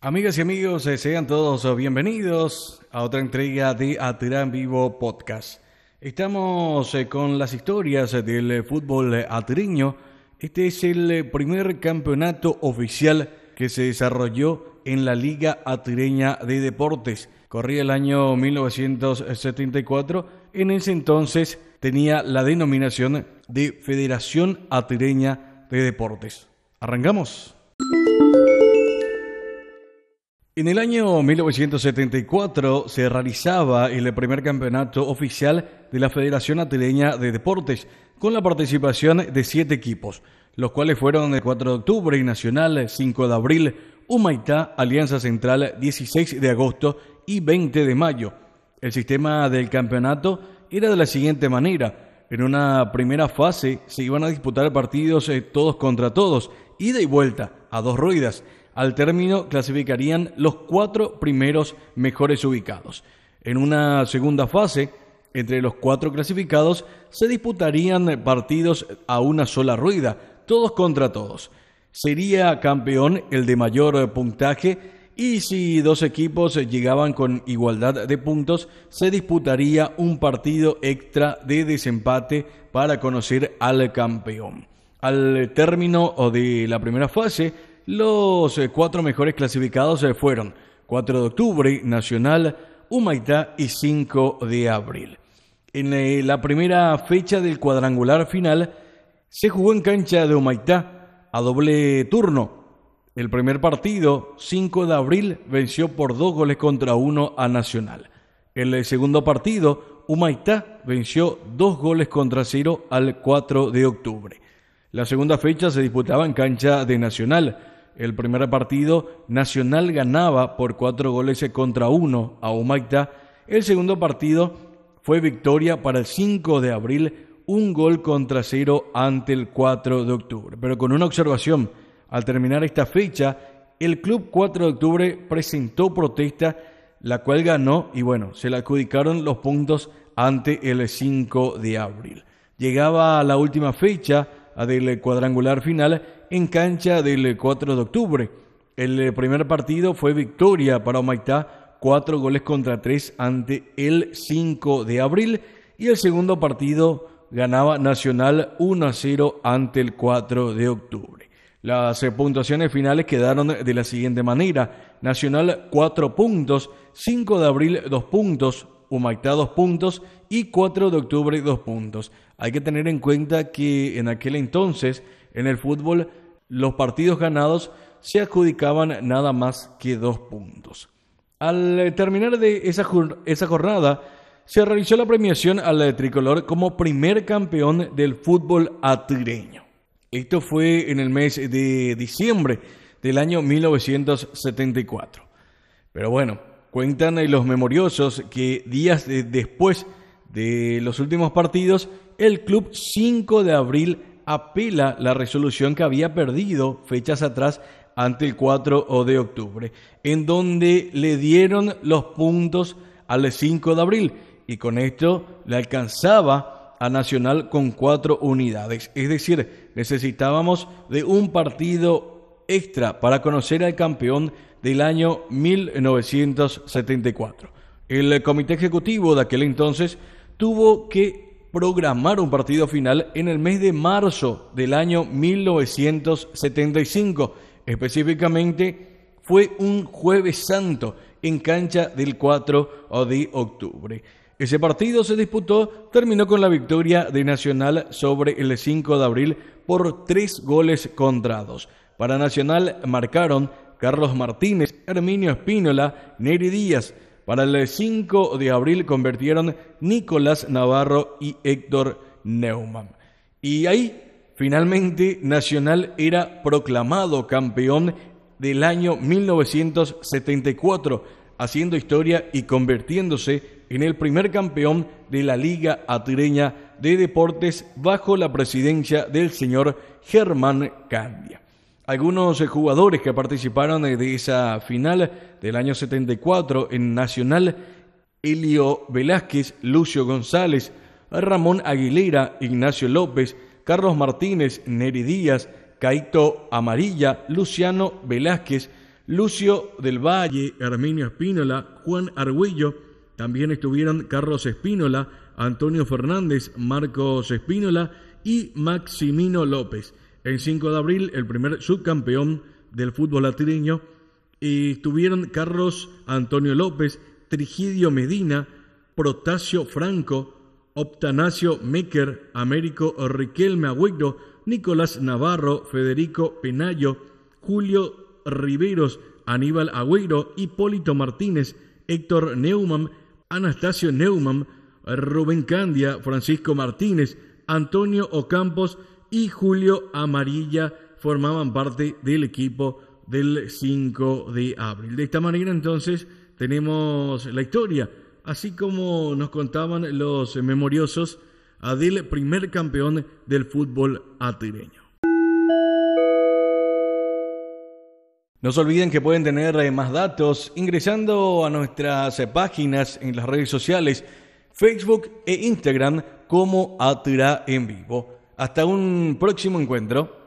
Amigas y amigos, eh, sean todos bienvenidos a otra entrega de Atirán Vivo Podcast. Estamos eh, con las historias del fútbol atireño. Este es el primer campeonato oficial que se desarrolló en la Liga Atireña de Deportes. Corría el año 1974. En ese entonces tenía la denominación de Federación Atireña de Deportes. Arrancamos. En el año 1974 se realizaba el primer campeonato oficial de la Federación Atireña de Deportes, con la participación de siete equipos, los cuales fueron el 4 de octubre y Nacional, 5 de abril, Humaitá, Alianza Central, 16 de agosto y 20 de mayo. El sistema del campeonato era de la siguiente manera. En una primera fase se iban a disputar partidos eh, todos contra todos, ida y vuelta, a dos ruedas. Al término clasificarían los cuatro primeros mejores ubicados. En una segunda fase, entre los cuatro clasificados, se disputarían partidos a una sola rueda, todos contra todos. Sería campeón el de mayor puntaje y si dos equipos llegaban con igualdad de puntos, se disputaría un partido extra de desempate para conocer al campeón. Al término de la primera fase, los eh, cuatro mejores clasificados eh, fueron 4 de octubre, Nacional, Humaitá y 5 de abril. En eh, la primera fecha del cuadrangular final se jugó en cancha de Humaitá a doble turno. El primer partido, 5 de abril, venció por dos goles contra uno a Nacional. El segundo partido, Humaitá venció dos goles contra cero al 4 de octubre. La segunda fecha se disputaba en cancha de Nacional. El primer partido, Nacional ganaba por cuatro goles contra uno a Humaitá. El segundo partido fue victoria para el 5 de abril, un gol contra cero ante el 4 de octubre. Pero con una observación, al terminar esta fecha, el club 4 de octubre presentó protesta, la cual ganó y bueno, se le adjudicaron los puntos ante el 5 de abril. Llegaba a la última fecha del cuadrangular final en cancha del 4 de octubre. El primer partido fue victoria para Omaitá, cuatro goles contra tres ante el 5 de abril. Y el segundo partido ganaba Nacional 1 a 0 ante el 4 de octubre. Las puntuaciones finales quedaron de la siguiente manera. Nacional 4 puntos, 5 de abril 2 puntos, Humaitá 2 puntos y 4 de octubre 2 puntos. Hay que tener en cuenta que en aquel entonces en el fútbol los partidos ganados se adjudicaban nada más que 2 puntos. Al terminar de esa, esa jornada, se realizó la premiación al tricolor como primer campeón del fútbol atireño. Esto fue en el mes de diciembre del año 1974. Pero bueno, Cuentan los memoriosos que días después de los últimos partidos, el club 5 de abril apela la resolución que había perdido fechas atrás ante el 4 de octubre, en donde le dieron los puntos al 5 de abril y con esto le alcanzaba a Nacional con cuatro unidades. Es decir, necesitábamos de un partido extra para conocer al campeón del año 1974. El comité ejecutivo de aquel entonces tuvo que programar un partido final en el mes de marzo del año 1975. Específicamente fue un jueves santo en cancha del 4 de octubre. Ese partido se disputó, terminó con la victoria de Nacional sobre el 5 de abril por tres goles contra dos. Para Nacional marcaron Carlos Martínez, Herminio Espínola, Neri Díaz. Para el 5 de abril convirtieron Nicolás Navarro y Héctor Neumann. Y ahí, finalmente, Nacional era proclamado campeón del año 1974, haciendo historia y convirtiéndose en el primer campeón de la Liga Atireña de Deportes bajo la presidencia del señor Germán Candia. Algunos jugadores que participaron de esa final del año 74 en Nacional, Elio Velázquez, Lucio González, Ramón Aguilera, Ignacio López, Carlos Martínez, Neri Díaz, Caito Amarilla, Luciano Velázquez, Lucio del Valle, Herminio Espínola, Juan Argüello, también estuvieron Carlos Espínola, Antonio Fernández, Marcos Espínola y Maximino López. El 5 de abril, el primer subcampeón del fútbol latino, estuvieron Carlos Antonio López, Trigidio Medina, Protasio Franco, Optanasio Mecker, Américo Riquelme Agüero, Nicolás Navarro, Federico Penayo, Julio Riveros, Aníbal Agüero, Hipólito Martínez, Héctor Neumann, Anastasio Neumann, Rubén Candia, Francisco Martínez, Antonio Ocampos y Julio Amarilla formaban parte del equipo del 5 de abril. De esta manera entonces tenemos la historia, así como nos contaban los memoriosos del primer campeón del fútbol atireño. No se olviden que pueden tener eh, más datos ingresando a nuestras eh, páginas en las redes sociales, Facebook e Instagram como Atira en Vivo. Hasta un próximo encuentro.